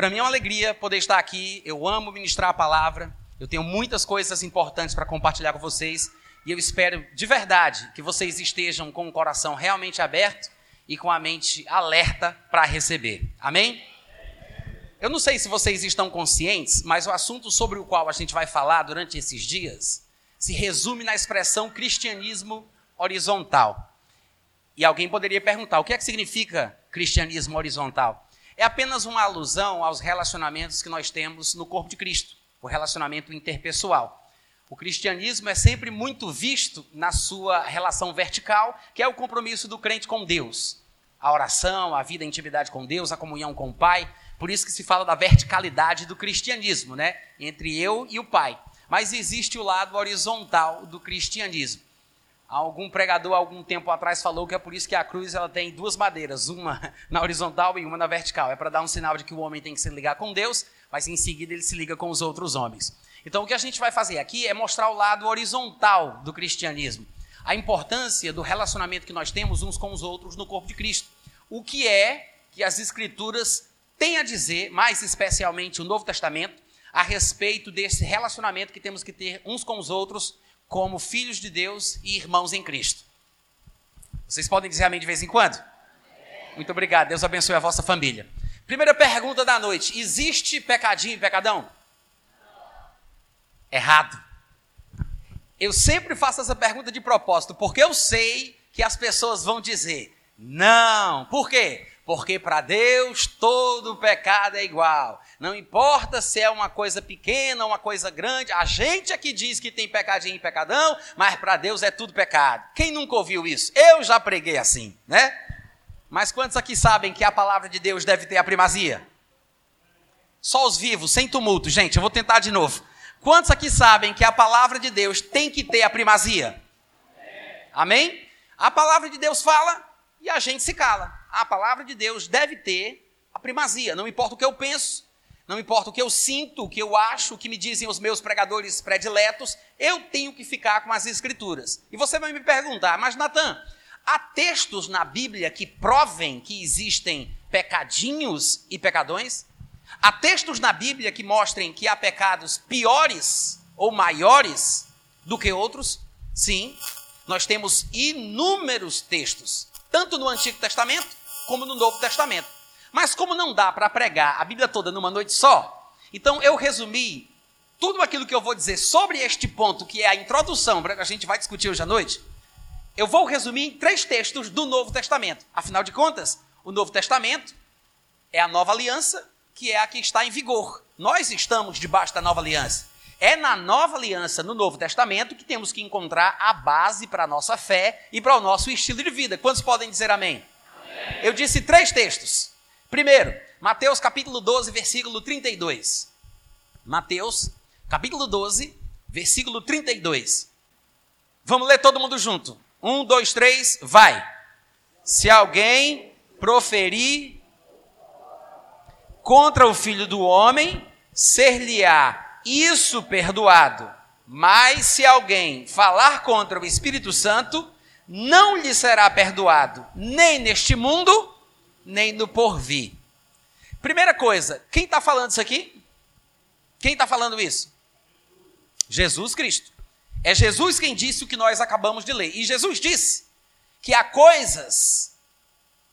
Para mim é uma alegria poder estar aqui. Eu amo ministrar a palavra. Eu tenho muitas coisas importantes para compartilhar com vocês. E eu espero de verdade que vocês estejam com o coração realmente aberto e com a mente alerta para receber. Amém? Eu não sei se vocês estão conscientes, mas o assunto sobre o qual a gente vai falar durante esses dias se resume na expressão cristianismo horizontal. E alguém poderia perguntar: o que é que significa cristianismo horizontal? É apenas uma alusão aos relacionamentos que nós temos no corpo de Cristo, o relacionamento interpessoal. O cristianismo é sempre muito visto na sua relação vertical, que é o compromisso do crente com Deus. A oração, a vida, a intimidade com Deus, a comunhão com o Pai. Por isso que se fala da verticalidade do cristianismo, né? Entre eu e o Pai. Mas existe o lado horizontal do cristianismo. Algum pregador algum tempo atrás falou que é por isso que a cruz ela tem duas madeiras, uma na horizontal e uma na vertical. É para dar um sinal de que o homem tem que se ligar com Deus, mas em seguida ele se liga com os outros homens. Então o que a gente vai fazer aqui é mostrar o lado horizontal do cristianismo, a importância do relacionamento que nós temos uns com os outros no corpo de Cristo. O que é que as escrituras tem a dizer, mais especialmente o Novo Testamento, a respeito desse relacionamento que temos que ter uns com os outros, como filhos de Deus e irmãos em Cristo. Vocês podem dizer amém de vez em quando? Muito obrigado, Deus abençoe a vossa família. Primeira pergunta da noite: existe pecadinho e pecadão? Errado. Eu sempre faço essa pergunta de propósito, porque eu sei que as pessoas vão dizer não. Por quê? Porque para Deus todo pecado é igual. Não importa se é uma coisa pequena uma coisa grande, a gente é que diz que tem pecadinho e pecadão, mas para Deus é tudo pecado. Quem nunca ouviu isso? Eu já preguei assim, né? Mas quantos aqui sabem que a palavra de Deus deve ter a primazia? Só os vivos, sem tumulto. Gente, eu vou tentar de novo. Quantos aqui sabem que a palavra de Deus tem que ter a primazia? Amém? A palavra de Deus fala e a gente se cala a palavra de Deus deve ter a primazia. Não importa o que eu penso, não importa o que eu sinto, o que eu acho, o que me dizem os meus pregadores prediletos, eu tenho que ficar com as escrituras. E você vai me perguntar, mas Natan, há textos na Bíblia que provem que existem pecadinhos e pecadões? Há textos na Bíblia que mostrem que há pecados piores ou maiores do que outros? Sim, nós temos inúmeros textos, tanto no Antigo Testamento como no Novo Testamento. Mas como não dá para pregar a Bíblia toda numa noite só, então eu resumi tudo aquilo que eu vou dizer sobre este ponto, que é a introdução, que a gente vai discutir hoje à noite. Eu vou resumir em três textos do Novo Testamento. Afinal de contas, o Novo Testamento é a nova aliança, que é a que está em vigor. Nós estamos debaixo da nova aliança. É na nova aliança, no Novo Testamento, que temos que encontrar a base para a nossa fé e para o nosso estilo de vida. Quantos podem dizer amém? Eu disse três textos. Primeiro, Mateus capítulo 12, versículo 32. Mateus capítulo 12, versículo 32. Vamos ler todo mundo junto. Um, dois, três, vai. Se alguém proferir contra o filho do homem, ser-lhe-á isso perdoado. Mas se alguém falar contra o Espírito Santo, não lhe será perdoado, nem neste mundo, nem no porvir. Primeira coisa, quem está falando isso aqui? Quem está falando isso? Jesus Cristo. É Jesus quem disse o que nós acabamos de ler. E Jesus disse que há coisas,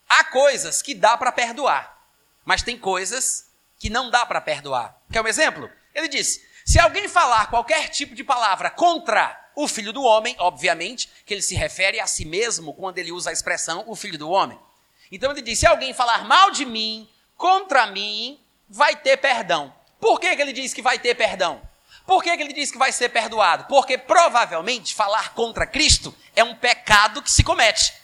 há coisas que dá para perdoar, mas tem coisas que não dá para perdoar. Quer um exemplo? Ele disse: se alguém falar qualquer tipo de palavra contra o filho do homem, obviamente, que ele se refere a si mesmo quando ele usa a expressão o filho do homem. Então ele diz: se alguém falar mal de mim, contra mim, vai ter perdão. Por que, que ele diz que vai ter perdão? Por que, que ele diz que vai ser perdoado? Porque provavelmente falar contra Cristo é um pecado que se comete.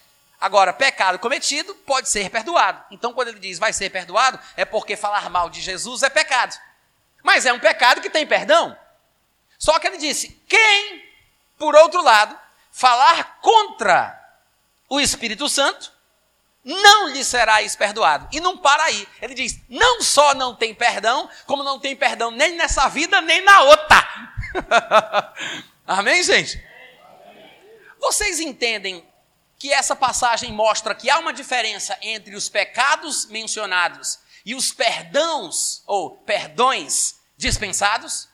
Agora, pecado cometido pode ser perdoado. Então, quando ele diz vai ser perdoado, é porque falar mal de Jesus é pecado. Mas é um pecado que tem perdão. Só que ele disse: quem por outro lado, falar contra o Espírito Santo, não lhe será perdoado. E não para aí. Ele diz: não só não tem perdão, como não tem perdão nem nessa vida, nem na outra. Amém, gente? Vocês entendem que essa passagem mostra que há uma diferença entre os pecados mencionados e os perdãos ou perdões dispensados?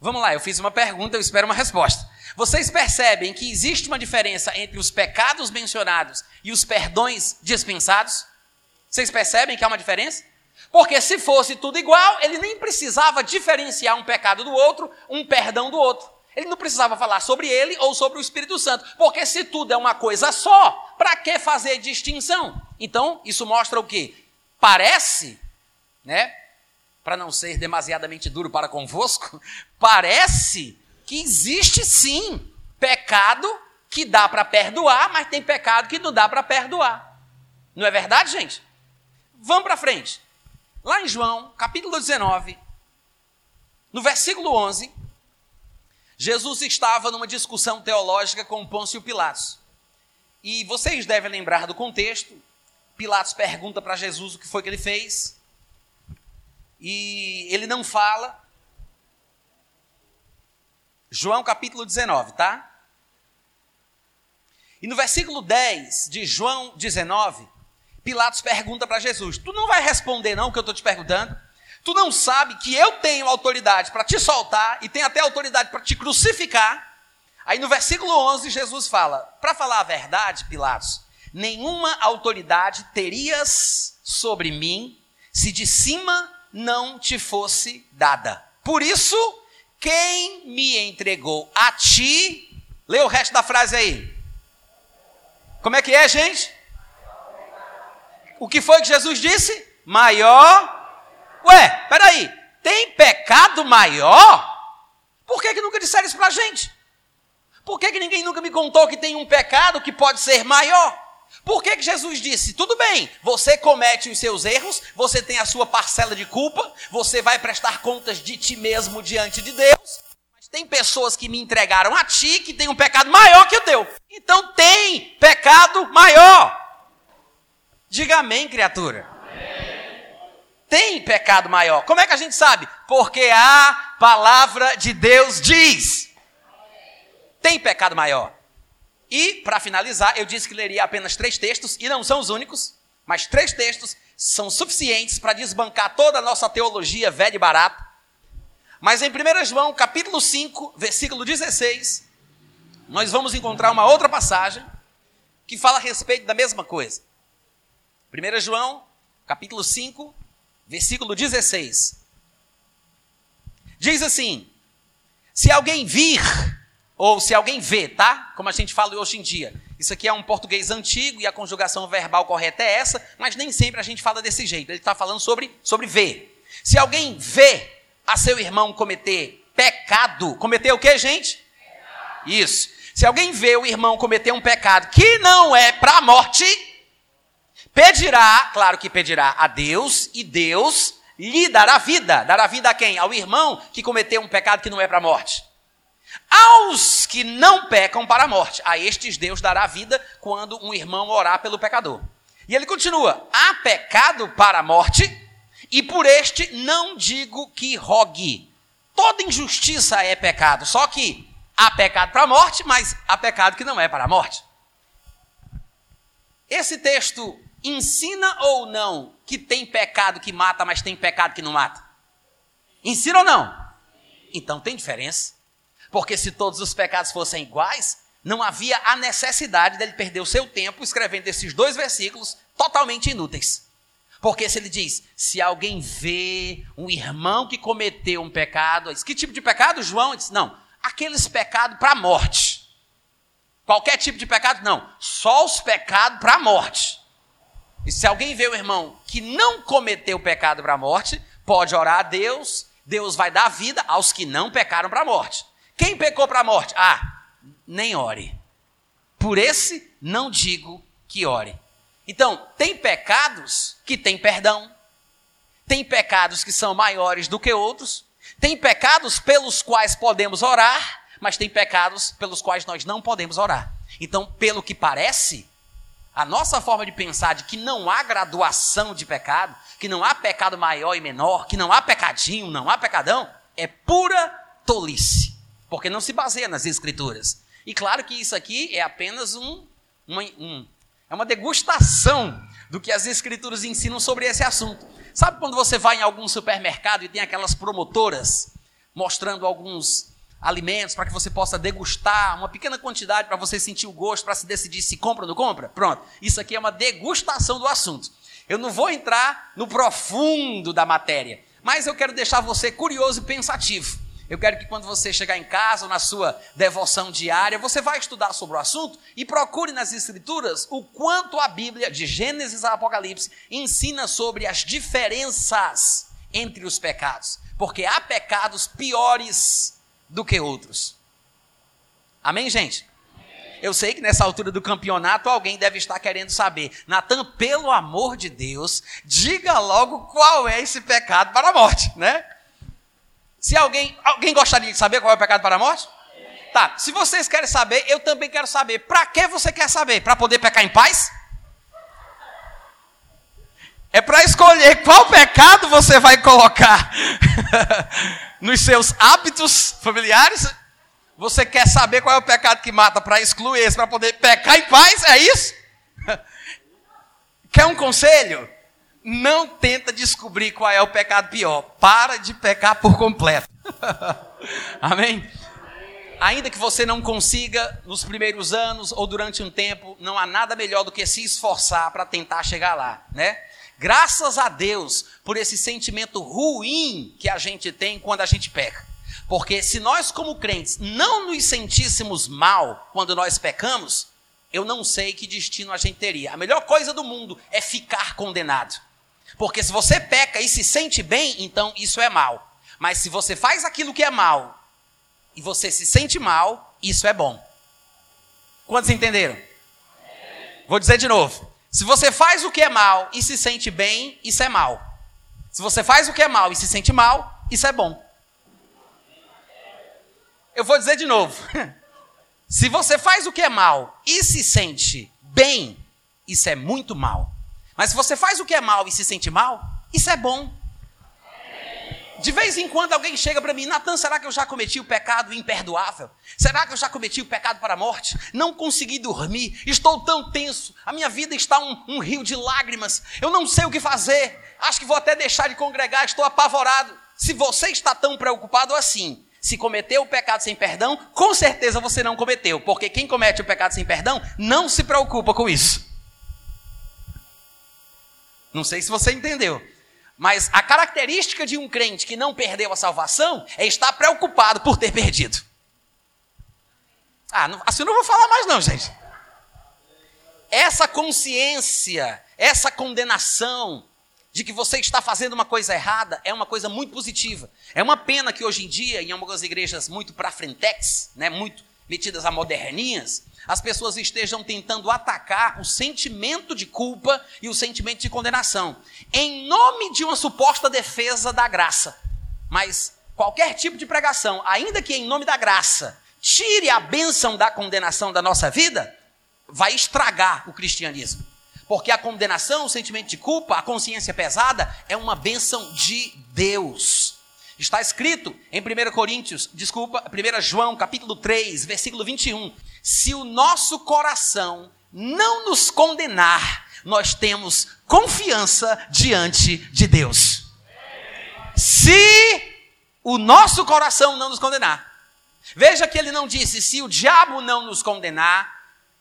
Vamos lá, eu fiz uma pergunta, eu espero uma resposta. Vocês percebem que existe uma diferença entre os pecados mencionados e os perdões dispensados? Vocês percebem que há uma diferença? Porque se fosse tudo igual, ele nem precisava diferenciar um pecado do outro, um perdão do outro. Ele não precisava falar sobre ele ou sobre o Espírito Santo. Porque se tudo é uma coisa só, para que fazer distinção? Então, isso mostra o quê? Parece, né? Para não ser demasiadamente duro para convosco, parece que existe sim pecado que dá para perdoar, mas tem pecado que não dá para perdoar. Não é verdade, gente? Vamos para frente. Lá em João, capítulo 19, no versículo 11, Jesus estava numa discussão teológica com Pôncio Pilatos. E vocês devem lembrar do contexto. Pilatos pergunta para Jesus o que foi que ele fez. E ele não fala. João capítulo 19, tá? E no versículo 10 de João 19, Pilatos pergunta para Jesus: Tu não vai responder, não, o que eu estou te perguntando? Tu não sabe que eu tenho autoridade para te soltar e tenho até autoridade para te crucificar? Aí no versículo 11, Jesus fala: Para falar a verdade, Pilatos, nenhuma autoridade terias sobre mim se de cima não te fosse dada. Por isso, quem me entregou a ti, lê o resto da frase aí. Como é que é, gente? O que foi que Jesus disse? Maior. Ué, peraí, tem pecado maior? Por que, que nunca disseram isso pra gente? Por que, que ninguém nunca me contou que tem um pecado que pode ser maior? Por que, que Jesus disse: tudo bem, você comete os seus erros, você tem a sua parcela de culpa, você vai prestar contas de ti mesmo diante de Deus, mas tem pessoas que me entregaram a ti que tem um pecado maior que o teu. Então tem pecado maior. Diga amém, criatura. Tem pecado maior. Como é que a gente sabe? Porque a palavra de Deus diz. Tem pecado maior. E, para finalizar, eu disse que leria apenas três textos, e não são os únicos, mas três textos são suficientes para desbancar toda a nossa teologia velha e barata. Mas em 1 João, capítulo 5, versículo 16, nós vamos encontrar uma outra passagem que fala a respeito da mesma coisa. 1 João, capítulo 5, versículo 16. Diz assim: Se alguém vir, ou se alguém vê, tá? Como a gente fala hoje em dia. Isso aqui é um português antigo e a conjugação verbal correta é essa, mas nem sempre a gente fala desse jeito. Ele está falando sobre, sobre ver. Se alguém vê a seu irmão cometer pecado, cometer o que, gente? Isso. Se alguém vê o irmão cometer um pecado que não é para a morte, Pedirá, claro que pedirá a Deus, e Deus lhe dará vida. Dará vida a quem? Ao irmão que cometeu um pecado que não é para a morte. Aos que não pecam para a morte, a estes Deus dará vida quando um irmão orar pelo pecador. E ele continua: há pecado para a morte, e por este não digo que rogue. Toda injustiça é pecado, só que há pecado para a morte, mas há pecado que não é para a morte. Esse texto ensina ou não que tem pecado que mata, mas tem pecado que não mata? Ensina ou não? Então tem diferença. Porque se todos os pecados fossem iguais, não havia a necessidade dele perder o seu tempo escrevendo esses dois versículos totalmente inúteis. Porque se ele diz, se alguém vê um irmão que cometeu um pecado, diz, que tipo de pecado, João? Ele diz, não, aqueles pecados para a morte. Qualquer tipo de pecado, não. Só os pecados para a morte. E se alguém vê o irmão que não cometeu pecado para a morte, pode orar a Deus, Deus vai dar vida aos que não pecaram para a morte. Quem pecou para a morte? Ah, nem ore. Por esse não digo que ore. Então, tem pecados que têm perdão, tem pecados que são maiores do que outros, tem pecados pelos quais podemos orar, mas tem pecados pelos quais nós não podemos orar. Então, pelo que parece, a nossa forma de pensar de que não há graduação de pecado, que não há pecado maior e menor, que não há pecadinho, não há pecadão, é pura tolice, porque não se baseia nas escrituras. E claro que isso aqui é apenas um, uma, um é uma degustação do que as escrituras ensinam sobre esse assunto. Sabe quando você vai em algum supermercado e tem aquelas promotoras mostrando alguns alimentos para que você possa degustar uma pequena quantidade para você sentir o gosto, para se decidir se compra ou não compra? Pronto. Isso aqui é uma degustação do assunto. Eu não vou entrar no profundo da matéria, mas eu quero deixar você curioso e pensativo. Eu quero que quando você chegar em casa ou na sua devoção diária, você vai estudar sobre o assunto e procure nas Escrituras o quanto a Bíblia, de Gênesis a Apocalipse, ensina sobre as diferenças entre os pecados. Porque há pecados piores do que outros. Amém, gente? Eu sei que nessa altura do campeonato alguém deve estar querendo saber. Natan, pelo amor de Deus, diga logo qual é esse pecado para a morte, né? Se alguém, alguém gostaria de saber qual é o pecado para a morte? Tá, se vocês querem saber, eu também quero saber. Para que você quer saber? Para poder pecar em paz? É para escolher qual pecado você vai colocar nos seus hábitos familiares? Você quer saber qual é o pecado que mata para excluir esse, para poder pecar em paz? É isso? Quer um conselho? Não tenta descobrir qual é o pecado pior. Para de pecar por completo. Amém? Ainda que você não consiga nos primeiros anos ou durante um tempo, não há nada melhor do que se esforçar para tentar chegar lá, né? Graças a Deus por esse sentimento ruim que a gente tem quando a gente peca. Porque se nós, como crentes, não nos sentíssemos mal quando nós pecamos, eu não sei que destino a gente teria. A melhor coisa do mundo é ficar condenado. Porque se você peca e se sente bem, então isso é mal. Mas se você faz aquilo que é mal e você se sente mal, isso é bom. Quantos entenderam? Vou dizer de novo. Se você faz o que é mal e se sente bem, isso é mal. Se você faz o que é mal e se sente mal, isso é bom. Eu vou dizer de novo. Se você faz o que é mal e se sente bem, isso é muito mal. Mas se você faz o que é mal e se sente mal, isso é bom. De vez em quando alguém chega para mim, Natan, será que eu já cometi o pecado imperdoável? Será que eu já cometi o pecado para a morte? Não consegui dormir, estou tão tenso, a minha vida está um, um rio de lágrimas, eu não sei o que fazer, acho que vou até deixar de congregar, estou apavorado. Se você está tão preocupado assim, se cometeu o pecado sem perdão, com certeza você não cometeu, porque quem comete o pecado sem perdão não se preocupa com isso. Não sei se você entendeu. Mas a característica de um crente que não perdeu a salvação é estar preocupado por ter perdido. Ah, não, assim eu não vou falar mais, não, gente. Essa consciência, essa condenação de que você está fazendo uma coisa errada é uma coisa muito positiva. É uma pena que hoje em dia, em algumas igrejas muito para frentex, né, muito metidas a moderninhas, as pessoas estejam tentando atacar o sentimento de culpa e o sentimento de condenação, em nome de uma suposta defesa da graça. Mas qualquer tipo de pregação, ainda que em nome da graça, tire a bênção da condenação da nossa vida, vai estragar o cristianismo. Porque a condenação, o sentimento de culpa, a consciência pesada, é uma bênção de Deus. Está escrito em 1 Coríntios, desculpa, 1 João, capítulo 3, versículo 21. Se o nosso coração não nos condenar, nós temos confiança diante de Deus. Se o nosso coração não nos condenar. Veja que ele não disse se o diabo não nos condenar,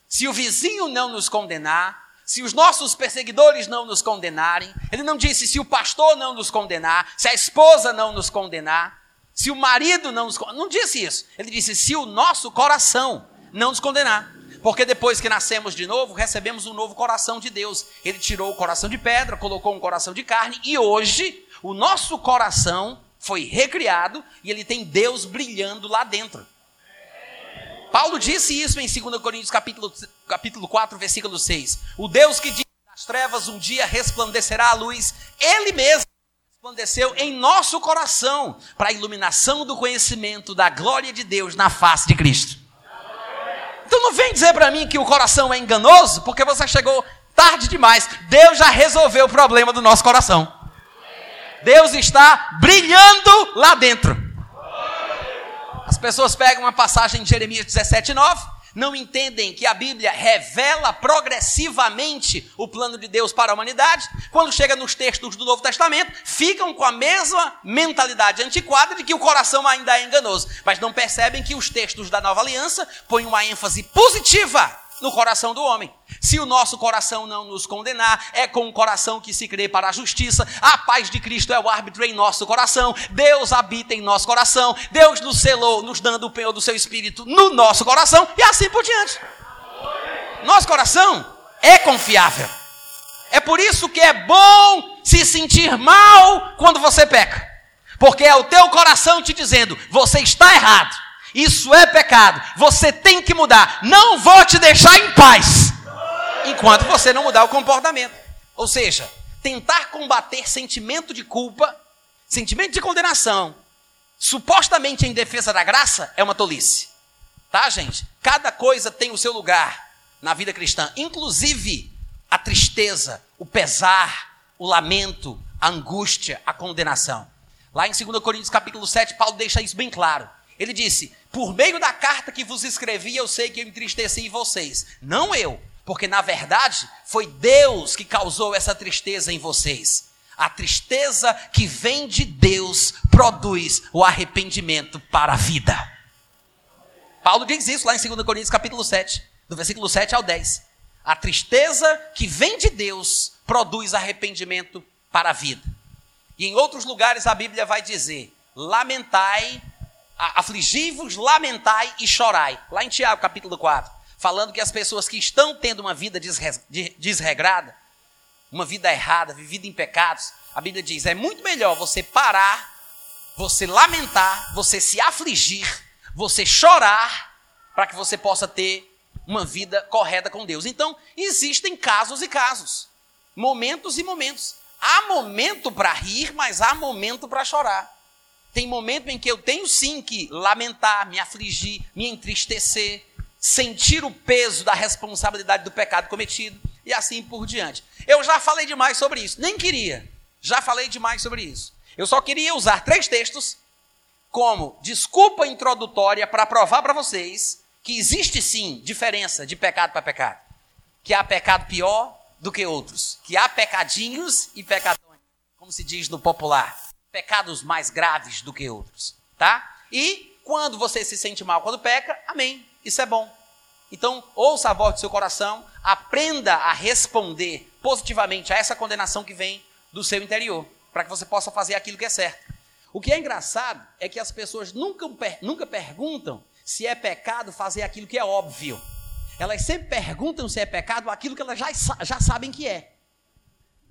se o vizinho não nos condenar, se os nossos perseguidores não nos condenarem, ele não disse se o pastor não nos condenar, se a esposa não nos condenar, se o marido não nos condenar. Não disse isso. Ele disse se o nosso coração não nos condenar. Porque depois que nascemos de novo, recebemos um novo coração de Deus. Ele tirou o coração de pedra, colocou um coração de carne, e hoje o nosso coração foi recriado e ele tem Deus brilhando lá dentro. Paulo disse isso em 2 Coríntios capítulo, capítulo 4, versículo 6. O Deus que diz das trevas um dia resplandecerá a luz, ele mesmo resplandeceu em nosso coração para a iluminação do conhecimento da glória de Deus na face de Cristo. Então não vem dizer para mim que o coração é enganoso, porque você chegou tarde demais. Deus já resolveu o problema do nosso coração. Deus está brilhando lá dentro. As pessoas pegam uma passagem de Jeremias 17, 9. Não entendem que a Bíblia revela progressivamente o plano de Deus para a humanidade, quando chega nos textos do Novo Testamento, ficam com a mesma mentalidade antiquada de que o coração ainda é enganoso, mas não percebem que os textos da Nova Aliança põem uma ênfase positiva no coração do homem. Se o nosso coração não nos condenar, é com o coração que se crê para a justiça. A paz de Cristo é o árbitro em nosso coração. Deus habita em nosso coração. Deus nos selou, nos dando o penhor do seu espírito no nosso coração e assim por diante. Nosso coração é confiável. É por isso que é bom se sentir mal quando você peca. Porque é o teu coração te dizendo: você está errado. Isso é pecado. Você tem que mudar. Não vou te deixar em paz enquanto você não mudar o comportamento. Ou seja, tentar combater sentimento de culpa, sentimento de condenação, supostamente em defesa da graça, é uma tolice. Tá, gente? Cada coisa tem o seu lugar na vida cristã, inclusive a tristeza, o pesar, o lamento, a angústia, a condenação. Lá em 2 Coríntios capítulo 7, Paulo deixa isso bem claro. Ele disse: Por meio da carta que vos escrevi, eu sei que eu entristeci vocês. Não eu, porque na verdade foi Deus que causou essa tristeza em vocês. A tristeza que vem de Deus produz o arrependimento para a vida. Paulo diz isso lá em 2 Coríntios capítulo 7, do versículo 7 ao 10. A tristeza que vem de Deus produz arrependimento para a vida. E em outros lugares a Bíblia vai dizer: lamentai afligi-vos, lamentai e chorai. Lá em Tiago, capítulo 4, falando que as pessoas que estão tendo uma vida desregrada, uma vida errada, vivida em pecados, a Bíblia diz: é muito melhor você parar, você lamentar, você se afligir, você chorar, para que você possa ter uma vida correta com Deus. Então, existem casos e casos, momentos e momentos. Há momento para rir, mas há momento para chorar. Tem momento em que eu tenho sim que lamentar, me afligir, me entristecer, sentir o peso da responsabilidade do pecado cometido e assim por diante. Eu já falei demais sobre isso, nem queria. Já falei demais sobre isso. Eu só queria usar três textos como desculpa introdutória para provar para vocês que existe sim diferença de pecado para pecado. Que há pecado pior do que outros. Que há pecadinhos e pecadões, como se diz no popular pecados mais graves do que outros, tá? E quando você se sente mal quando peca, amém, isso é bom. Então, ouça a voz do seu coração, aprenda a responder positivamente a essa condenação que vem do seu interior, para que você possa fazer aquilo que é certo. O que é engraçado é que as pessoas nunca, nunca perguntam se é pecado fazer aquilo que é óbvio. Elas sempre perguntam se é pecado aquilo que elas já, já sabem que é.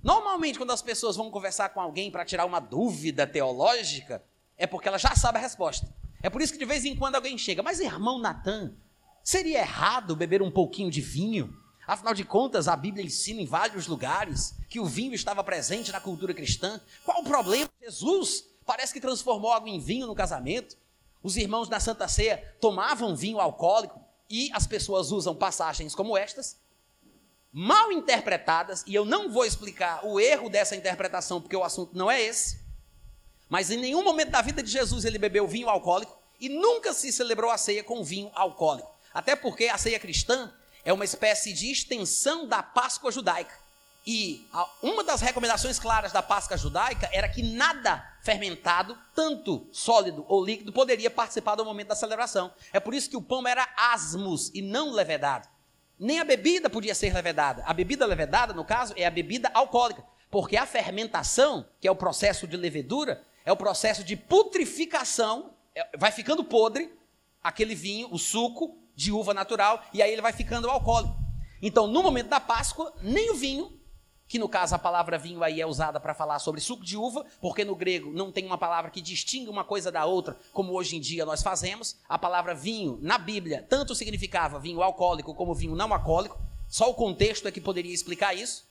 Normalmente, quando as pessoas vão conversar com alguém para tirar uma dúvida teológica, é porque ela já sabe a resposta. É por isso que de vez em quando alguém chega, mas irmão Natan, seria errado beber um pouquinho de vinho? Afinal de contas, a Bíblia ensina em vários lugares que o vinho estava presente na cultura cristã. Qual o problema? Jesus parece que transformou água em vinho no casamento. Os irmãos na Santa Ceia tomavam vinho alcoólico e as pessoas usam passagens como estas mal interpretadas, e eu não vou explicar o erro dessa interpretação, porque o assunto não é esse. Mas em nenhum momento da vida de Jesus ele bebeu vinho alcoólico e nunca se celebrou a ceia com vinho alcoólico. Até porque a ceia cristã é uma espécie de extensão da Páscoa judaica. E uma das recomendações claras da Páscoa judaica era que nada fermentado, tanto sólido ou líquido, poderia participar do momento da celebração. É por isso que o pão era asmos e não levedado. Nem a bebida podia ser levedada. A bebida levedada, no caso, é a bebida alcoólica. Porque a fermentação, que é o processo de levedura, é o processo de putrificação, é, vai ficando podre aquele vinho, o suco de uva natural, e aí ele vai ficando alcoólico. Então, no momento da Páscoa, nem o vinho que no caso a palavra vinho aí é usada para falar sobre suco de uva, porque no grego não tem uma palavra que distingue uma coisa da outra, como hoje em dia nós fazemos. A palavra vinho, na Bíblia, tanto significava vinho alcoólico como vinho não alcoólico, só o contexto é que poderia explicar isso.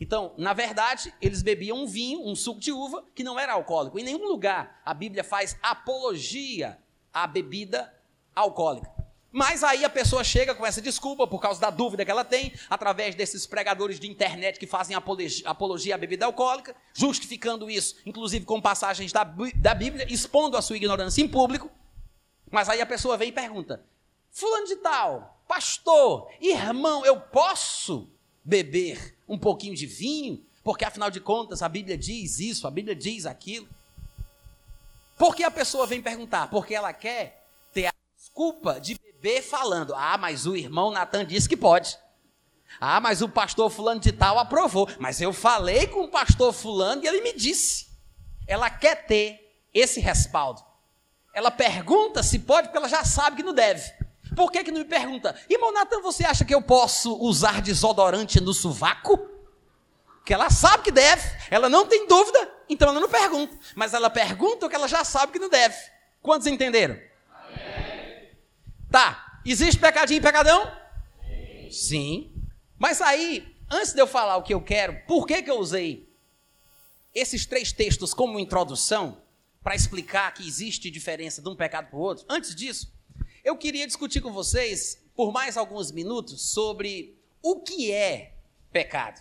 Então, na verdade, eles bebiam um vinho, um suco de uva, que não era alcoólico. Em nenhum lugar a Bíblia faz apologia à bebida alcoólica. Mas aí a pessoa chega com essa desculpa por causa da dúvida que ela tem, através desses pregadores de internet que fazem apologia à bebida alcoólica, justificando isso, inclusive com passagens da, da Bíblia, expondo a sua ignorância em público. Mas aí a pessoa vem e pergunta: fulano de tal, pastor, irmão, eu posso beber um pouquinho de vinho? Porque afinal de contas a Bíblia diz isso, a Bíblia diz aquilo. Por que a pessoa vem perguntar? Porque ela quer ter a desculpa de beber falando: Ah, mas o irmão Natan disse que pode. Ah, mas o pastor fulano de tal aprovou. Mas eu falei com o pastor fulano e ele me disse. Ela quer ter esse respaldo. Ela pergunta se pode, porque ela já sabe que não deve. Por que, que não me pergunta? Irmão Natan, você acha que eu posso usar desodorante no sovaco? Que ela sabe que deve, ela não tem dúvida, então ela não pergunta. Mas ela pergunta o que ela já sabe que não deve. Quantos entenderam? Tá, existe pecadinho e pecadão? Sim. Sim. Mas aí, antes de eu falar o que eu quero, por que, que eu usei esses três textos como introdução? Para explicar que existe diferença de um pecado para o outro. Antes disso, eu queria discutir com vocês, por mais alguns minutos, sobre o que é pecado.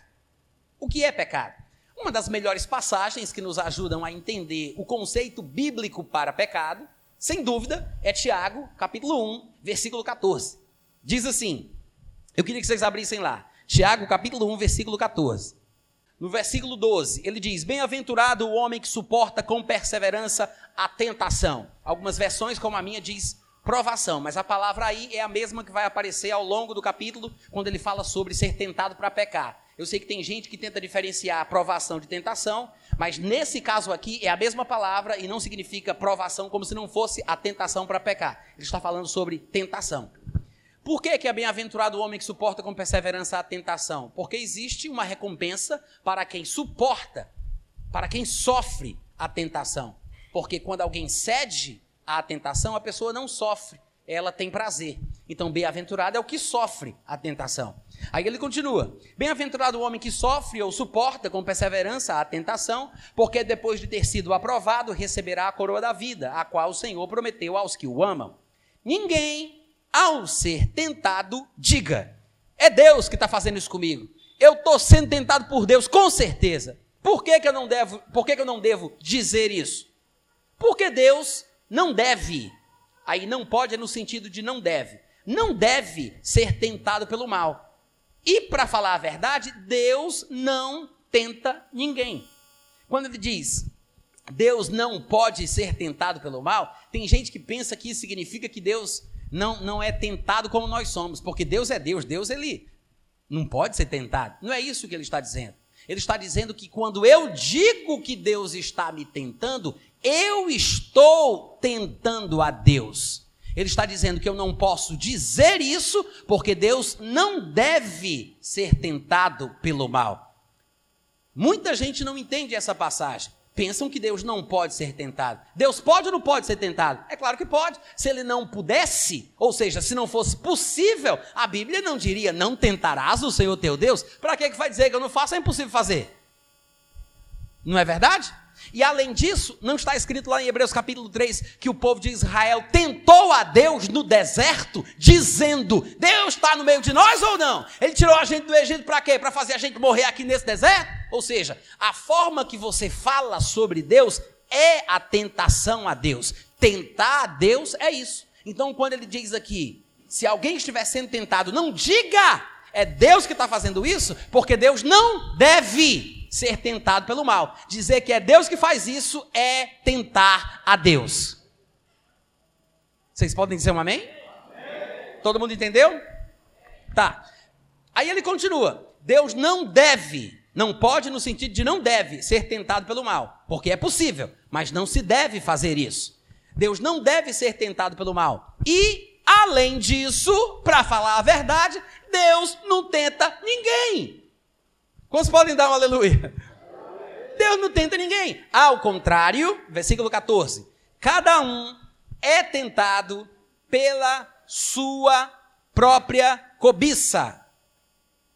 O que é pecado? Uma das melhores passagens que nos ajudam a entender o conceito bíblico para pecado, sem dúvida, é Tiago, capítulo 1, versículo 14. Diz assim: Eu queria que vocês abrissem lá. Tiago, capítulo 1, versículo 14. No versículo 12, ele diz: Bem-aventurado o homem que suporta com perseverança a tentação. Algumas versões, como a minha, diz provação, mas a palavra aí é a mesma que vai aparecer ao longo do capítulo, quando ele fala sobre ser tentado para pecar. Eu sei que tem gente que tenta diferenciar provação de tentação, mas nesse caso aqui é a mesma palavra e não significa provação como se não fosse a tentação para pecar. Ele está falando sobre tentação. Por que, que é bem-aventurado o homem que suporta com perseverança a tentação? Porque existe uma recompensa para quem suporta, para quem sofre a tentação. Porque quando alguém cede à tentação, a pessoa não sofre, ela tem prazer. Então, bem-aventurado é o que sofre a tentação. Aí ele continua: Bem-aventurado o homem que sofre ou suporta com perseverança a tentação, porque depois de ter sido aprovado, receberá a coroa da vida, a qual o Senhor prometeu aos que o amam. Ninguém, ao ser tentado, diga: É Deus que está fazendo isso comigo. Eu estou sendo tentado por Deus, com certeza. Por que, que eu não devo? Por que, que eu não devo dizer isso? Porque Deus não deve. Aí não pode é no sentido de não deve. Não deve ser tentado pelo mal. E para falar a verdade, Deus não tenta ninguém. Quando ele diz Deus não pode ser tentado pelo mal, tem gente que pensa que isso significa que Deus não, não é tentado como nós somos, porque Deus é Deus, Deus ele não pode ser tentado. Não é isso que ele está dizendo. Ele está dizendo que quando eu digo que Deus está me tentando, eu estou tentando a Deus. Ele está dizendo que eu não posso dizer isso, porque Deus não deve ser tentado pelo mal. Muita gente não entende essa passagem. Pensam que Deus não pode ser tentado. Deus pode ou não pode ser tentado? É claro que pode. Se ele não pudesse, ou seja, se não fosse possível, a Bíblia não diria: não tentarás o Senhor teu Deus. Para que, que vai dizer que eu não faço? É impossível fazer. Não é verdade? E além disso, não está escrito lá em Hebreus capítulo 3 que o povo de Israel tentou a Deus no deserto, dizendo: Deus está no meio de nós ou não? Ele tirou a gente do Egito para quê? Para fazer a gente morrer aqui nesse deserto? Ou seja, a forma que você fala sobre Deus é a tentação a Deus. Tentar a Deus é isso. Então, quando ele diz aqui, se alguém estiver sendo tentado, não diga, é Deus que está fazendo isso, porque Deus não deve ser tentado pelo mal. Dizer que é Deus que faz isso é tentar a Deus. Vocês podem dizer um amém? Todo mundo entendeu? Tá. Aí ele continua: Deus não deve, não pode no sentido de não deve ser tentado pelo mal, porque é possível, mas não se deve fazer isso. Deus não deve ser tentado pelo mal. E, além disso, para falar a verdade, Deus não tenta ninguém. Quantos podem dar um aleluia? Deus não tenta ninguém. Ao contrário, versículo 14: cada um é tentado pela sua própria cobiça.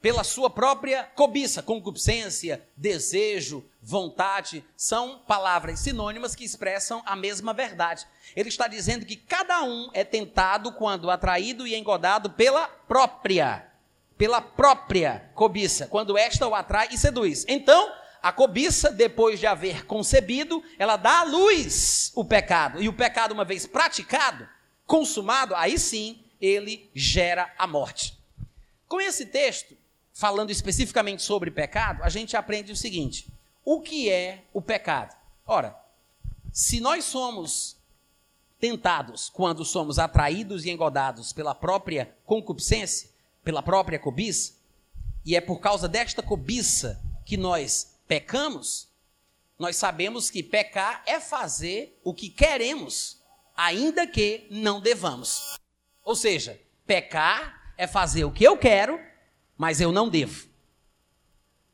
Pela sua própria cobiça, concupiscência, desejo, vontade, são palavras sinônimas que expressam a mesma verdade. Ele está dizendo que cada um é tentado quando atraído e engodado pela própria pela própria cobiça, quando esta o atrai e seduz. Então, a cobiça, depois de haver concebido, ela dá à luz o pecado. E o pecado, uma vez praticado, consumado, aí sim ele gera a morte. Com esse texto, falando especificamente sobre pecado, a gente aprende o seguinte: o que é o pecado? Ora, se nós somos tentados quando somos atraídos e engodados pela própria concupiscência, pela própria cobiça, e é por causa desta cobiça que nós pecamos, nós sabemos que pecar é fazer o que queremos, ainda que não devamos. Ou seja, pecar é fazer o que eu quero, mas eu não devo.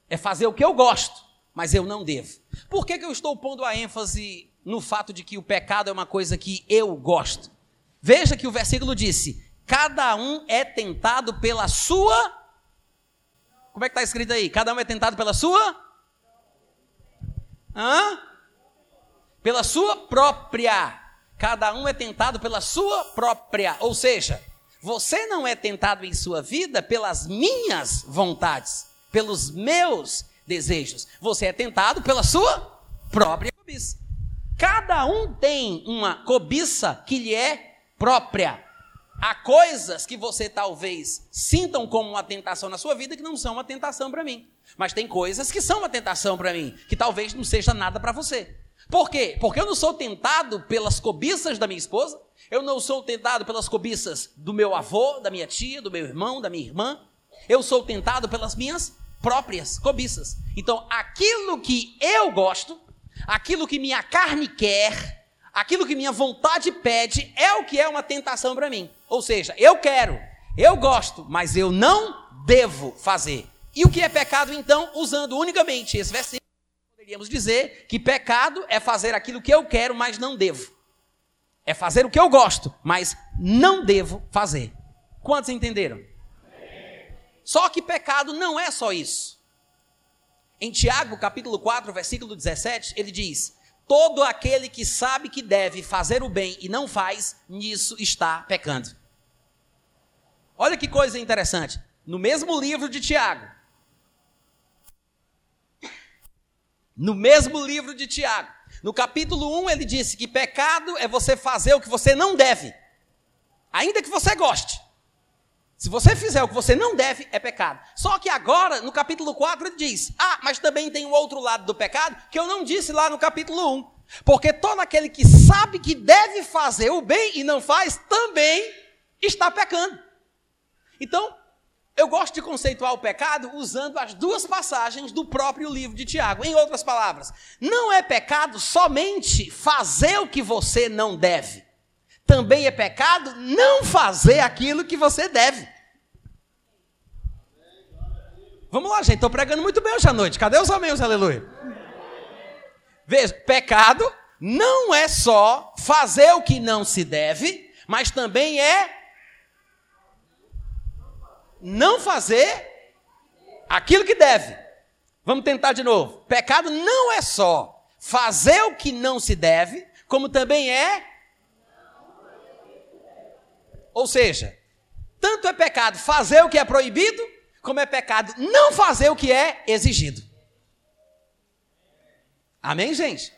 É fazer o que eu gosto, mas eu não devo. Por que, que eu estou pondo a ênfase no fato de que o pecado é uma coisa que eu gosto? Veja que o versículo disse: cada um é tentado pela sua. Como é que está escrito aí? Cada um é tentado pela sua Hã? Pela sua própria. Cada um é tentado pela sua própria. Ou seja, você não é tentado em sua vida pelas minhas vontades, pelos meus desejos. Você é tentado pela sua própria cobiça. Cada um tem uma cobiça que lhe é própria. Há coisas que você talvez sintam como uma tentação na sua vida que não são uma tentação para mim. Mas tem coisas que são uma tentação para mim, que talvez não seja nada para você. Por quê? Porque eu não sou tentado pelas cobiças da minha esposa, eu não sou tentado pelas cobiças do meu avô, da minha tia, do meu irmão, da minha irmã. Eu sou tentado pelas minhas próprias cobiças. Então, aquilo que eu gosto, aquilo que minha carne quer, aquilo que minha vontade pede, é o que é uma tentação para mim. Ou seja, eu quero, eu gosto, mas eu não devo fazer. E o que é pecado, então, usando unicamente esse versículo, poderíamos dizer que pecado é fazer aquilo que eu quero, mas não devo. É fazer o que eu gosto, mas não devo fazer. Quantos entenderam? Só que pecado não é só isso. Em Tiago, capítulo 4, versículo 17, ele diz: Todo aquele que sabe que deve fazer o bem e não faz, nisso está pecando. Olha que coisa interessante. No mesmo livro de Tiago, No mesmo livro de Tiago, no capítulo 1, ele disse que pecado é você fazer o que você não deve, ainda que você goste. Se você fizer o que você não deve, é pecado. Só que agora, no capítulo 4, ele diz: Ah, mas também tem o outro lado do pecado, que eu não disse lá no capítulo 1. Porque todo aquele que sabe que deve fazer o bem e não faz, também está pecando. Então, eu gosto de conceituar o pecado usando as duas passagens do próprio livro de Tiago. Em outras palavras, não é pecado somente fazer o que você não deve. Também é pecado não fazer aquilo que você deve. Vamos lá, gente. Estou pregando muito bem hoje à noite. Cadê os amigos? Aleluia. Veja, pecado não é só fazer o que não se deve, mas também é não fazer aquilo que deve. Vamos tentar de novo. Pecado não é só fazer o que não se deve, como também é. Ou seja, tanto é pecado fazer o que é proibido, como é pecado não fazer o que é exigido. Amém, gente?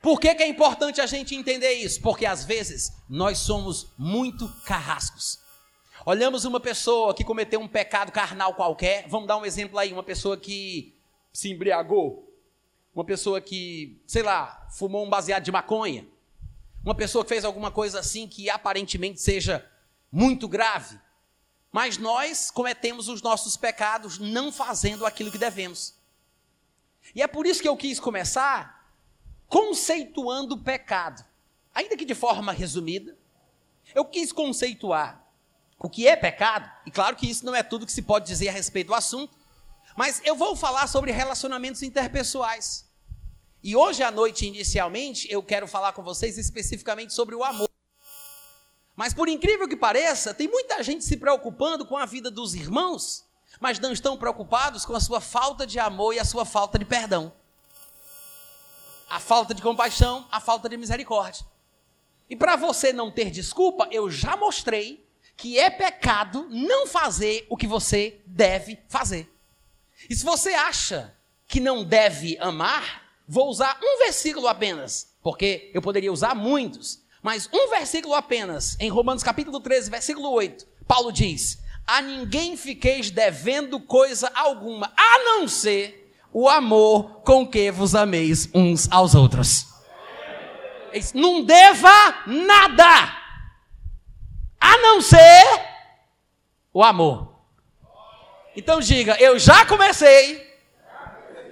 Por que, que, é importante a gente entender isso? Porque às vezes nós somos muito carrascos. Olhamos uma pessoa que cometeu um pecado carnal qualquer, vamos dar um exemplo aí, uma pessoa que se embriagou, uma pessoa que, sei lá, fumou um baseado de maconha, uma pessoa que fez alguma coisa assim que aparentemente seja muito grave, mas nós cometemos os nossos pecados não fazendo aquilo que devemos. E é por isso que eu quis começar conceituando o pecado, ainda que de forma resumida. Eu quis conceituar o que é pecado, e claro que isso não é tudo que se pode dizer a respeito do assunto, mas eu vou falar sobre relacionamentos interpessoais. E hoje à noite, inicialmente, eu quero falar com vocês especificamente sobre o amor. Mas por incrível que pareça, tem muita gente se preocupando com a vida dos irmãos, mas não estão preocupados com a sua falta de amor e a sua falta de perdão. A falta de compaixão, a falta de misericórdia. E para você não ter desculpa, eu já mostrei que é pecado não fazer o que você deve fazer. E se você acha que não deve amar, vou usar um versículo apenas, porque eu poderia usar muitos. Mas um versículo apenas, em Romanos capítulo 13, versículo 8, Paulo diz: A ninguém fiqueis devendo coisa alguma, a não ser o amor com que vos ameis uns aos outros. Não deva nada, a não ser o amor. Então diga: Eu já comecei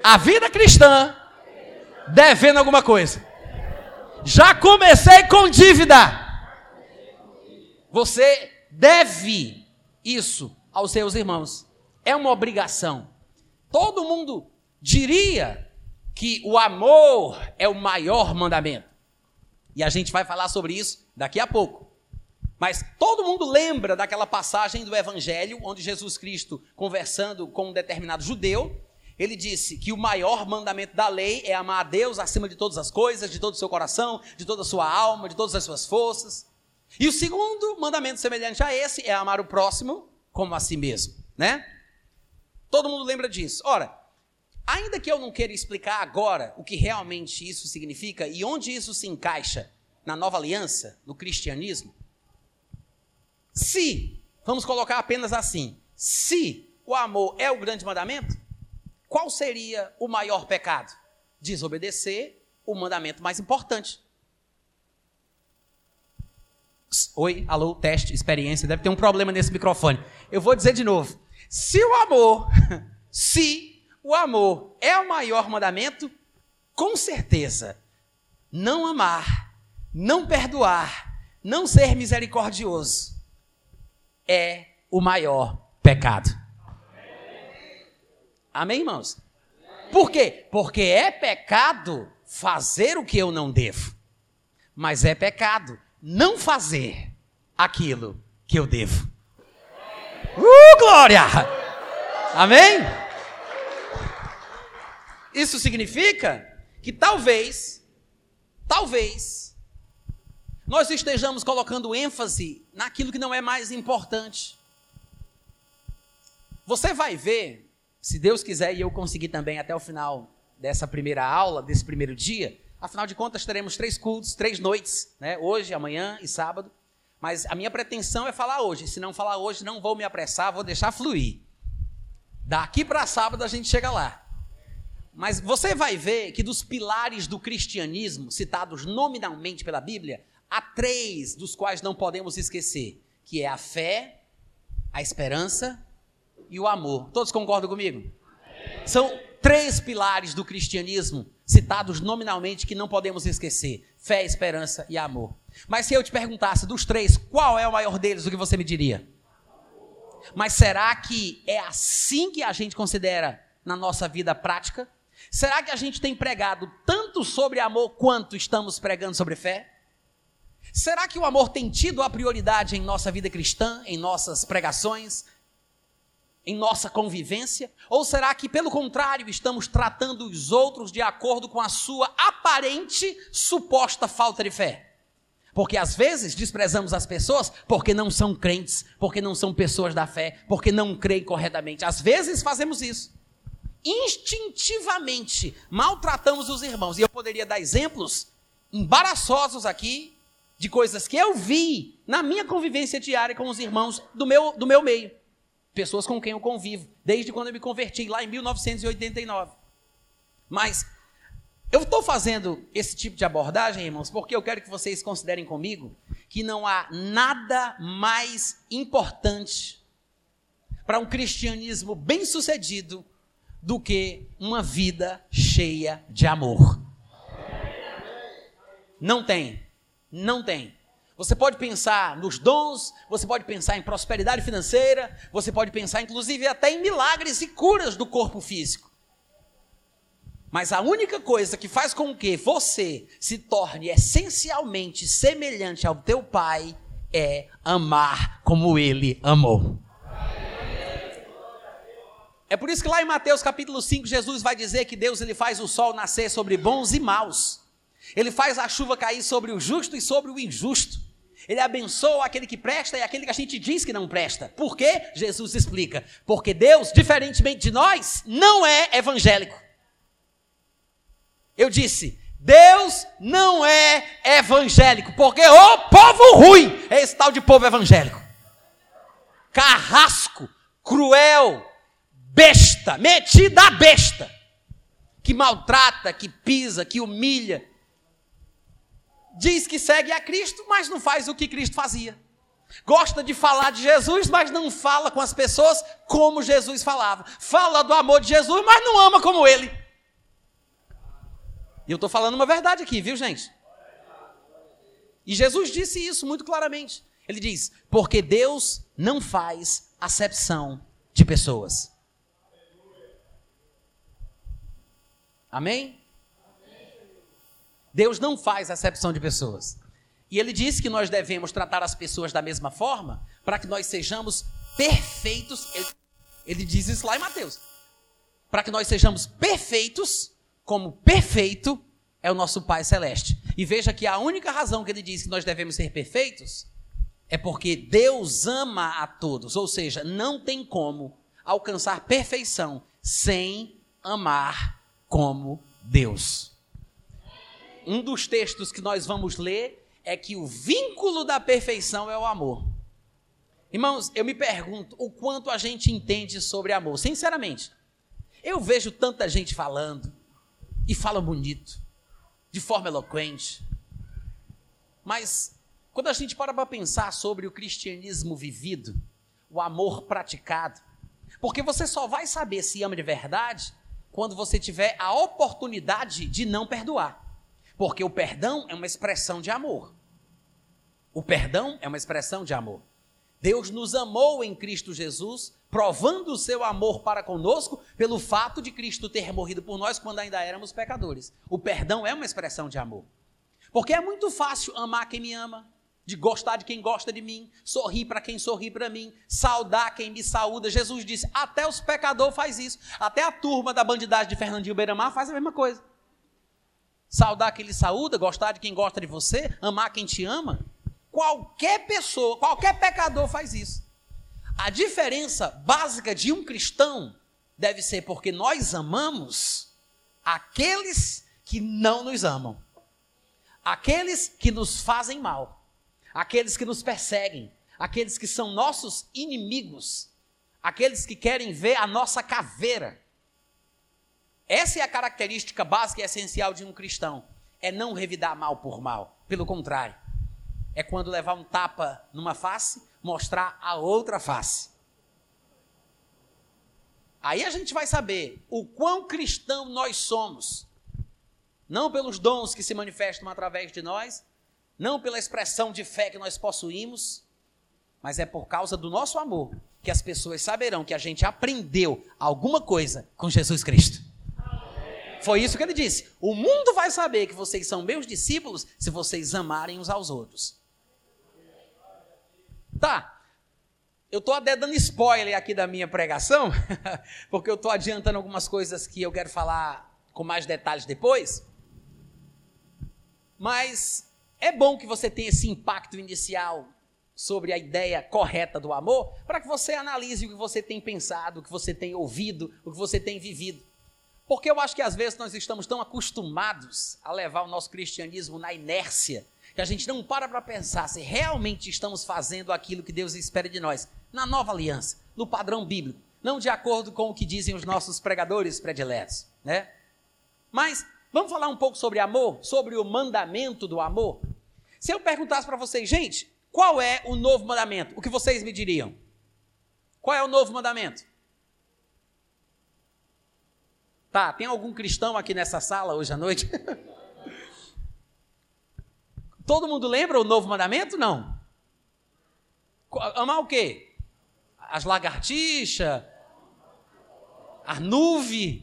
a vida cristã devendo alguma coisa. Já comecei com dívida. Você deve isso aos seus irmãos. É uma obrigação. Todo mundo diria que o amor é o maior mandamento. E a gente vai falar sobre isso daqui a pouco. Mas todo mundo lembra daquela passagem do Evangelho, onde Jesus Cristo, conversando com um determinado judeu, ele disse que o maior mandamento da lei é amar a Deus acima de todas as coisas, de todo o seu coração, de toda a sua alma, de todas as suas forças. E o segundo mandamento semelhante a esse é amar o próximo como a si mesmo, né? Todo mundo lembra disso. Ora, ainda que eu não queira explicar agora o que realmente isso significa e onde isso se encaixa na nova aliança, no cristianismo, se, vamos colocar apenas assim, se o amor é o grande mandamento, qual seria o maior pecado? Desobedecer o mandamento mais importante. Oi, alô, teste, experiência. Deve ter um problema nesse microfone. Eu vou dizer de novo. Se o amor, se o amor é o maior mandamento, com certeza, não amar, não perdoar, não ser misericordioso é o maior pecado. Amém, irmãos? Por quê? Porque é pecado fazer o que eu não devo. Mas é pecado não fazer aquilo que eu devo. Uh, glória! Amém? Isso significa que talvez, talvez, nós estejamos colocando ênfase naquilo que não é mais importante. Você vai ver se Deus quiser e eu conseguir também até o final dessa primeira aula, desse primeiro dia, afinal de contas teremos três cultos, três noites, né? Hoje, amanhã e sábado. Mas a minha pretensão é falar hoje. Se não falar hoje, não vou me apressar, vou deixar fluir. Daqui para sábado a gente chega lá. Mas você vai ver que dos pilares do cristianismo, citados nominalmente pela Bíblia, há três dos quais não podemos esquecer, que é a fé, a esperança e o amor. Todos concordam comigo? São três pilares do cristianismo, citados nominalmente, que não podemos esquecer: fé, esperança e amor. Mas se eu te perguntasse dos três, qual é o maior deles, o que você me diria? Mas será que é assim que a gente considera na nossa vida prática? Será que a gente tem pregado tanto sobre amor quanto estamos pregando sobre fé? Será que o amor tem tido a prioridade em nossa vida cristã, em nossas pregações, em nossa convivência? Ou será que, pelo contrário, estamos tratando os outros de acordo com a sua aparente suposta falta de fé? Porque às vezes desprezamos as pessoas porque não são crentes, porque não são pessoas da fé, porque não creem corretamente. Às vezes fazemos isso. Instintivamente maltratamos os irmãos. E eu poderia dar exemplos embaraçosos aqui de coisas que eu vi na minha convivência diária com os irmãos do meu, do meu meio pessoas com quem eu convivo, desde quando eu me converti, lá em 1989. Mas eu estou fazendo esse tipo de abordagem, irmãos, porque eu quero que vocês considerem comigo que não há nada mais importante para um cristianismo bem sucedido do que uma vida cheia de amor. Não tem, não tem. Você pode pensar nos dons, você pode pensar em prosperidade financeira, você pode pensar inclusive até em milagres e curas do corpo físico. Mas a única coisa que faz com que você se torne essencialmente semelhante ao teu pai é amar como ele amou. É por isso que lá em Mateus capítulo 5, Jesus vai dizer que Deus ele faz o sol nascer sobre bons e maus. Ele faz a chuva cair sobre o justo e sobre o injusto. Ele abençoa aquele que presta e aquele que a gente diz que não presta. Por quê? Jesus explica. Porque Deus, diferentemente de nós, não é evangélico. Eu disse, Deus não é evangélico, porque o povo ruim é esse tal de povo evangélico. Carrasco, cruel, besta, metida a besta, que maltrata, que pisa, que humilha. Diz que segue a Cristo, mas não faz o que Cristo fazia. Gosta de falar de Jesus, mas não fala com as pessoas como Jesus falava. Fala do amor de Jesus, mas não ama como ele. E eu estou falando uma verdade aqui, viu, gente? E Jesus disse isso muito claramente. Ele diz: porque Deus não faz acepção de pessoas. Amém? Deus não faz acepção de pessoas. E ele disse que nós devemos tratar as pessoas da mesma forma para que nós sejamos perfeitos. Ele, ele diz isso lá em Mateus. Para que nós sejamos perfeitos, como perfeito é o nosso Pai Celeste. E veja que a única razão que ele diz que nós devemos ser perfeitos é porque Deus ama a todos. Ou seja, não tem como alcançar perfeição sem amar como Deus. Um dos textos que nós vamos ler é que o vínculo da perfeição é o amor. Irmãos, eu me pergunto o quanto a gente entende sobre amor. Sinceramente, eu vejo tanta gente falando e fala bonito, de forma eloquente. Mas quando a gente para para pensar sobre o cristianismo vivido, o amor praticado, porque você só vai saber se ama de verdade quando você tiver a oportunidade de não perdoar. Porque o perdão é uma expressão de amor. O perdão é uma expressão de amor. Deus nos amou em Cristo Jesus, provando o seu amor para conosco pelo fato de Cristo ter morrido por nós quando ainda éramos pecadores. O perdão é uma expressão de amor. Porque é muito fácil amar quem me ama, de gostar de quem gosta de mim, sorrir para quem sorri para mim, saudar quem me saúda. Jesus disse: até os pecadores faz isso, até a turma da bandidagem de Fernandinho Beiramar faz a mesma coisa. Saudar quem lhe saúda, gostar de quem gosta de você, amar quem te ama. Qualquer pessoa, qualquer pecador faz isso. A diferença básica de um cristão deve ser porque nós amamos aqueles que não nos amam, aqueles que nos fazem mal, aqueles que nos perseguem, aqueles que são nossos inimigos, aqueles que querem ver a nossa caveira. Essa é a característica básica e essencial de um cristão: é não revidar mal por mal. Pelo contrário, é quando levar um tapa numa face, mostrar a outra face. Aí a gente vai saber o quão cristão nós somos. Não pelos dons que se manifestam através de nós, não pela expressão de fé que nós possuímos, mas é por causa do nosso amor que as pessoas saberão que a gente aprendeu alguma coisa com Jesus Cristo. Foi isso que ele disse. O mundo vai saber que vocês são meus discípulos se vocês amarem uns aos outros. Tá. Eu estou até dando spoiler aqui da minha pregação, porque eu estou adiantando algumas coisas que eu quero falar com mais detalhes depois. Mas é bom que você tenha esse impacto inicial sobre a ideia correta do amor, para que você analise o que você tem pensado, o que você tem ouvido, o que você tem vivido. Porque eu acho que às vezes nós estamos tão acostumados a levar o nosso cristianismo na inércia que a gente não para para pensar se realmente estamos fazendo aquilo que Deus espera de nós, na nova aliança, no padrão bíblico, não de acordo com o que dizem os nossos pregadores prediletos, né? Mas vamos falar um pouco sobre amor, sobre o mandamento do amor. Se eu perguntasse para vocês, gente, qual é o novo mandamento? O que vocês me diriam? Qual é o novo mandamento? Tá, tem algum cristão aqui nessa sala hoje à noite? Todo mundo lembra o novo mandamento? Não. Amar o quê? As lagartixas? As nuvens?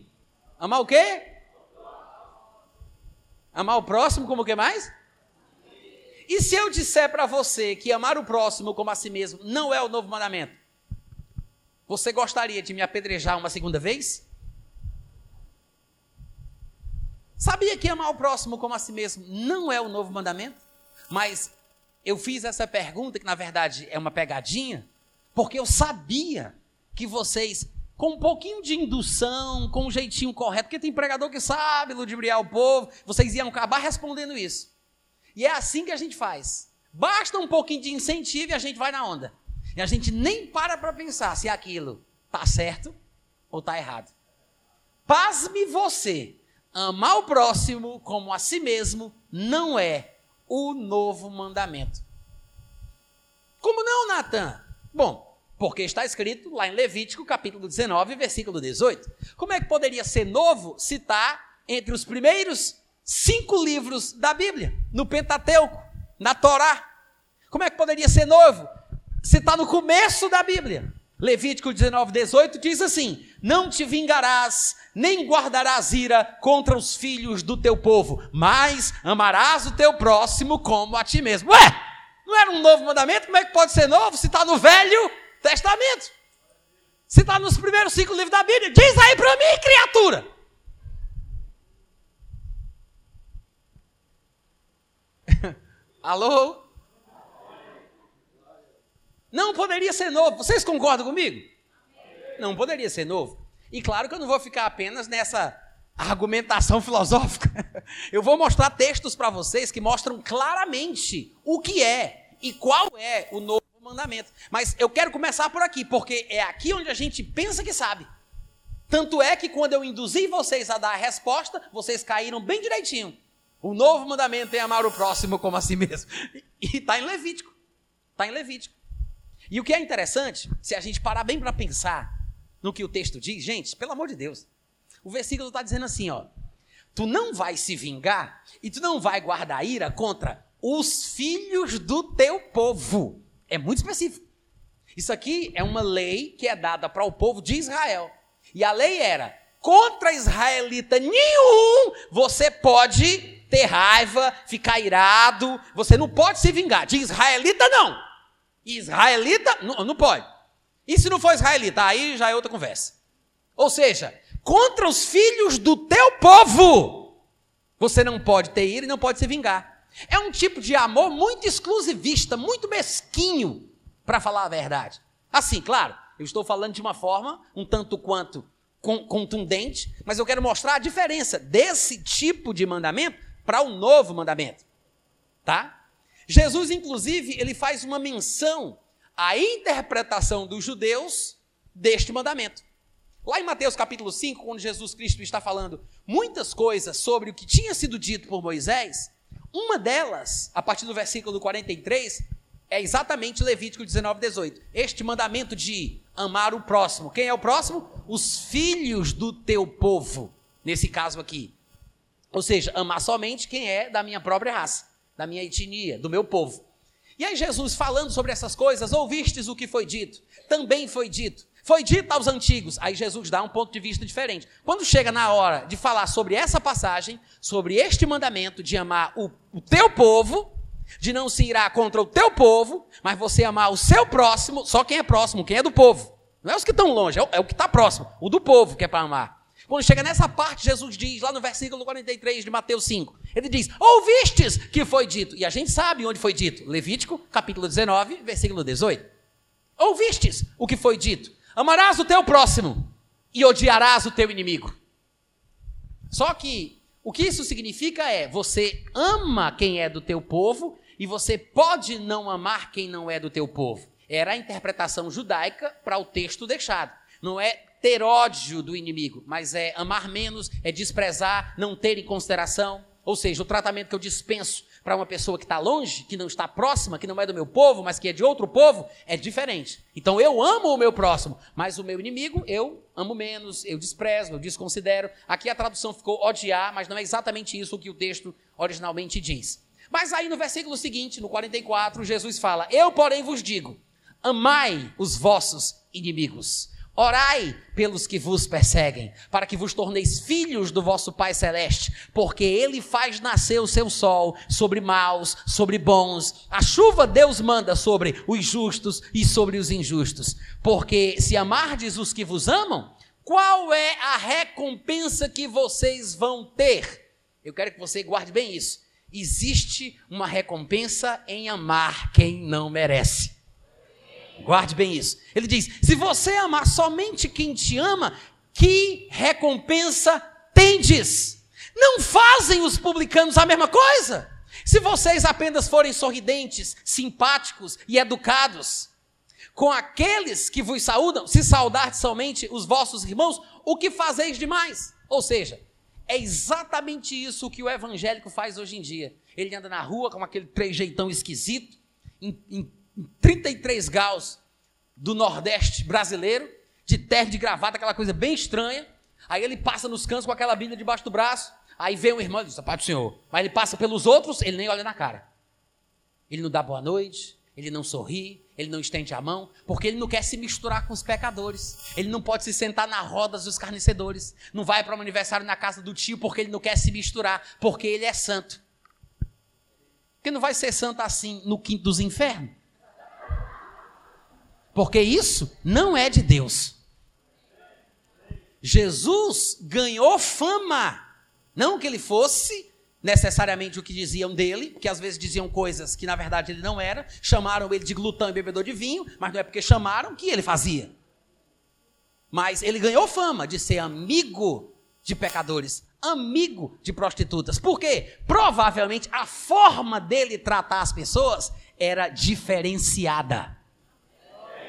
Amar o quê? Amar o próximo como o que mais? E se eu disser para você que amar o próximo como a si mesmo não é o novo mandamento? Você gostaria de me apedrejar uma segunda vez? Sabia que amar o próximo como a si mesmo não é o novo mandamento? Mas eu fiz essa pergunta, que na verdade é uma pegadinha, porque eu sabia que vocês com um pouquinho de indução, com um jeitinho correto, porque tem pregador que sabe ludibriar o povo, vocês iam acabar respondendo isso. E é assim que a gente faz. Basta um pouquinho de incentivo e a gente vai na onda. E a gente nem para para pensar se aquilo está certo ou está errado. Pasme você, amar o próximo como a si mesmo não é o novo mandamento. Como não, Natan? Bom, porque está escrito lá em Levítico, capítulo 19, versículo 18. Como é que poderia ser novo se está entre os primeiros cinco livros da Bíblia, no Pentateuco, na Torá? Como é que poderia ser novo se está no começo da Bíblia? Levítico 19, 18 diz assim: Não te vingarás, nem guardarás ira contra os filhos do teu povo, mas amarás o teu próximo como a ti mesmo. Ué, não era um novo mandamento? Como é que pode ser novo se está no Velho Testamento? Se está nos primeiros cinco livros da Bíblia? Diz aí para mim, criatura. Alô? Não poderia ser novo. Vocês concordam comigo? Não poderia ser novo. E claro que eu não vou ficar apenas nessa argumentação filosófica. Eu vou mostrar textos para vocês que mostram claramente o que é e qual é o novo mandamento. Mas eu quero começar por aqui, porque é aqui onde a gente pensa que sabe. Tanto é que quando eu induzi vocês a dar a resposta, vocês caíram bem direitinho. O novo mandamento é amar o próximo como a si mesmo. E está em Levítico. Está em Levítico. E o que é interessante, se a gente parar bem para pensar no que o texto diz, gente, pelo amor de Deus, o versículo está dizendo assim, ó, tu não vai se vingar e tu não vai guardar ira contra os filhos do teu povo. É muito específico. Isso aqui é uma lei que é dada para o povo de Israel. E a lei era: contra israelita nenhum você pode ter raiva, ficar irado, você não pode se vingar. De israelita, não. Israelita, não, não pode. E se não for israelita? Aí já é outra conversa. Ou seja, contra os filhos do teu povo, você não pode ter ira e não pode se vingar. É um tipo de amor muito exclusivista, muito mesquinho, para falar a verdade. Assim, claro, eu estou falando de uma forma um tanto quanto contundente, mas eu quero mostrar a diferença desse tipo de mandamento para o novo mandamento. Tá? Jesus, inclusive, ele faz uma menção à interpretação dos judeus deste mandamento. Lá em Mateus capítulo 5, quando Jesus Cristo está falando muitas coisas sobre o que tinha sido dito por Moisés, uma delas, a partir do versículo 43, é exatamente Levítico 19, 18. Este mandamento de amar o próximo. Quem é o próximo? Os filhos do teu povo, nesse caso aqui. Ou seja, amar somente quem é da minha própria raça da minha etnia, do meu povo. E aí Jesus falando sobre essas coisas, ouvistes o que foi dito? Também foi dito. Foi dito aos antigos. Aí Jesus dá um ponto de vista diferente. Quando chega na hora de falar sobre essa passagem, sobre este mandamento de amar o, o teu povo, de não se irá contra o teu povo, mas você amar o seu próximo, só quem é próximo, quem é do povo. Não é os que estão longe, é o, é o que está próximo, o do povo que é para amar. Quando chega nessa parte, Jesus diz, lá no versículo 43 de Mateus 5, ele diz: Ouvistes que foi dito. E a gente sabe onde foi dito. Levítico, capítulo 19, versículo 18. Ouvistes o que foi dito: Amarás o teu próximo e odiarás o teu inimigo. Só que o que isso significa é: você ama quem é do teu povo e você pode não amar quem não é do teu povo. Era a interpretação judaica para o texto deixado. Não é ter ódio do inimigo, mas é amar menos, é desprezar, não ter em consideração. Ou seja, o tratamento que eu dispenso para uma pessoa que está longe, que não está próxima, que não é do meu povo, mas que é de outro povo, é diferente. Então eu amo o meu próximo, mas o meu inimigo eu amo menos, eu desprezo, eu desconsidero. Aqui a tradução ficou odiar, mas não é exatamente isso que o texto originalmente diz. Mas aí no versículo seguinte, no 44, Jesus fala: Eu, porém, vos digo: amai os vossos inimigos. Orai pelos que vos perseguem, para que vos torneis filhos do vosso Pai Celeste, porque Ele faz nascer o seu sol sobre maus, sobre bons. A chuva Deus manda sobre os justos e sobre os injustos. Porque se amardes os que vos amam, qual é a recompensa que vocês vão ter? Eu quero que você guarde bem isso. Existe uma recompensa em amar quem não merece. Guarde bem isso. Ele diz: se você amar somente quem te ama, que recompensa tendes? Não fazem os publicanos a mesma coisa? Se vocês apenas forem sorridentes, simpáticos e educados, com aqueles que vos saúdam, se saudar somente os vossos irmãos, o que fazeis demais? Ou seja, é exatamente isso que o evangélico faz hoje em dia. Ele anda na rua com aquele trejeitão esquisito, 33 graus do Nordeste brasileiro, de terra de gravata, aquela coisa bem estranha. Aí ele passa nos cantos com aquela Bíblia debaixo do braço. Aí vem um irmão e diz: Pai do Senhor. Mas ele passa pelos outros, ele nem olha na cara. Ele não dá boa noite, ele não sorri, ele não estende a mão, porque ele não quer se misturar com os pecadores. Ele não pode se sentar na roda dos carnecedores. Não vai para um aniversário na casa do tio porque ele não quer se misturar, porque ele é santo. Porque não vai ser santo assim no quinto dos infernos. Porque isso não é de Deus. Jesus ganhou fama. Não que ele fosse necessariamente o que diziam dele, que às vezes diziam coisas que na verdade ele não era, chamaram ele de glutão e bebedor de vinho, mas não é porque chamaram que ele fazia. Mas ele ganhou fama de ser amigo de pecadores, amigo de prostitutas. Por quê? Provavelmente a forma dele tratar as pessoas era diferenciada.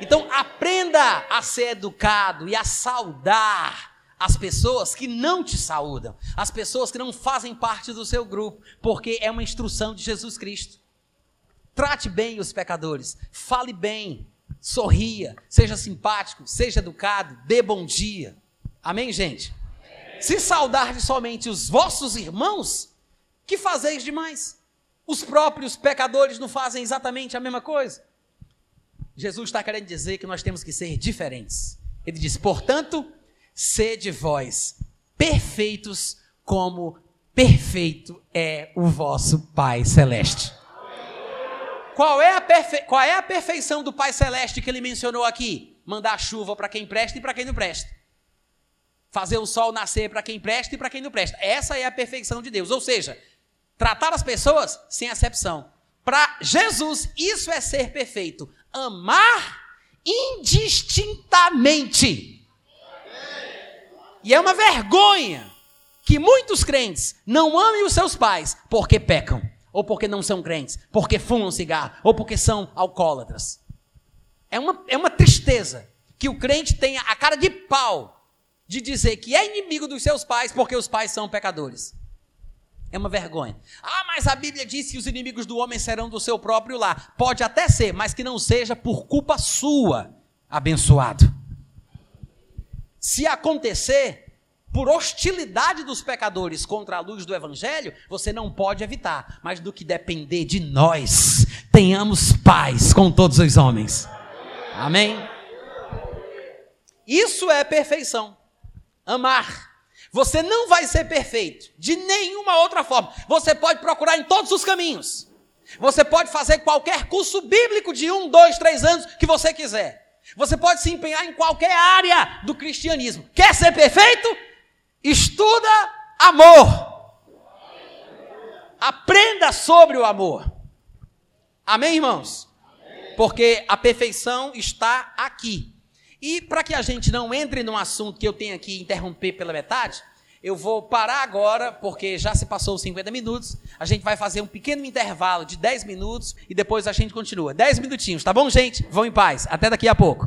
Então aprenda a ser educado e a saudar as pessoas que não te saúdam, as pessoas que não fazem parte do seu grupo, porque é uma instrução de Jesus Cristo. Trate bem os pecadores, fale bem, sorria, seja simpático, seja educado, dê bom dia. Amém, gente? Se saudar de somente os vossos irmãos, que fazeis demais? Os próprios pecadores não fazem exatamente a mesma coisa? Jesus está querendo dizer que nós temos que ser diferentes. Ele diz, portanto, sede vós perfeitos como perfeito é o vosso Pai Celeste. Qual é, a perfe... Qual é a perfeição do Pai Celeste que ele mencionou aqui? Mandar chuva para quem presta e para quem não presta. Fazer o sol nascer para quem presta e para quem não presta. Essa é a perfeição de Deus. Ou seja, tratar as pessoas sem acepção. Para Jesus, isso é ser perfeito. Amar indistintamente. E é uma vergonha que muitos crentes não amem os seus pais porque pecam, ou porque não são crentes, porque fumam cigarro, ou porque são alcoólatras. É uma, é uma tristeza que o crente tenha a cara de pau de dizer que é inimigo dos seus pais porque os pais são pecadores. É uma vergonha. Ah, mas a Bíblia diz que os inimigos do homem serão do seu próprio lar. Pode até ser, mas que não seja por culpa sua, abençoado. Se acontecer por hostilidade dos pecadores contra a luz do evangelho, você não pode evitar, mas do que depender de nós, tenhamos paz com todos os homens. Amém? Isso é perfeição. Amar. Você não vai ser perfeito de nenhuma outra forma. Você pode procurar em todos os caminhos. Você pode fazer qualquer curso bíblico de um, dois, três anos que você quiser. Você pode se empenhar em qualquer área do cristianismo. Quer ser perfeito? Estuda amor. Aprenda sobre o amor. Amém, irmãos? Porque a perfeição está aqui. E para que a gente não entre num assunto que eu tenho aqui interromper pela metade, eu vou parar agora, porque já se passou os 50 minutos. A gente vai fazer um pequeno intervalo de 10 minutos e depois a gente continua. 10 minutinhos, tá bom, gente? Vão em paz. Até daqui a pouco.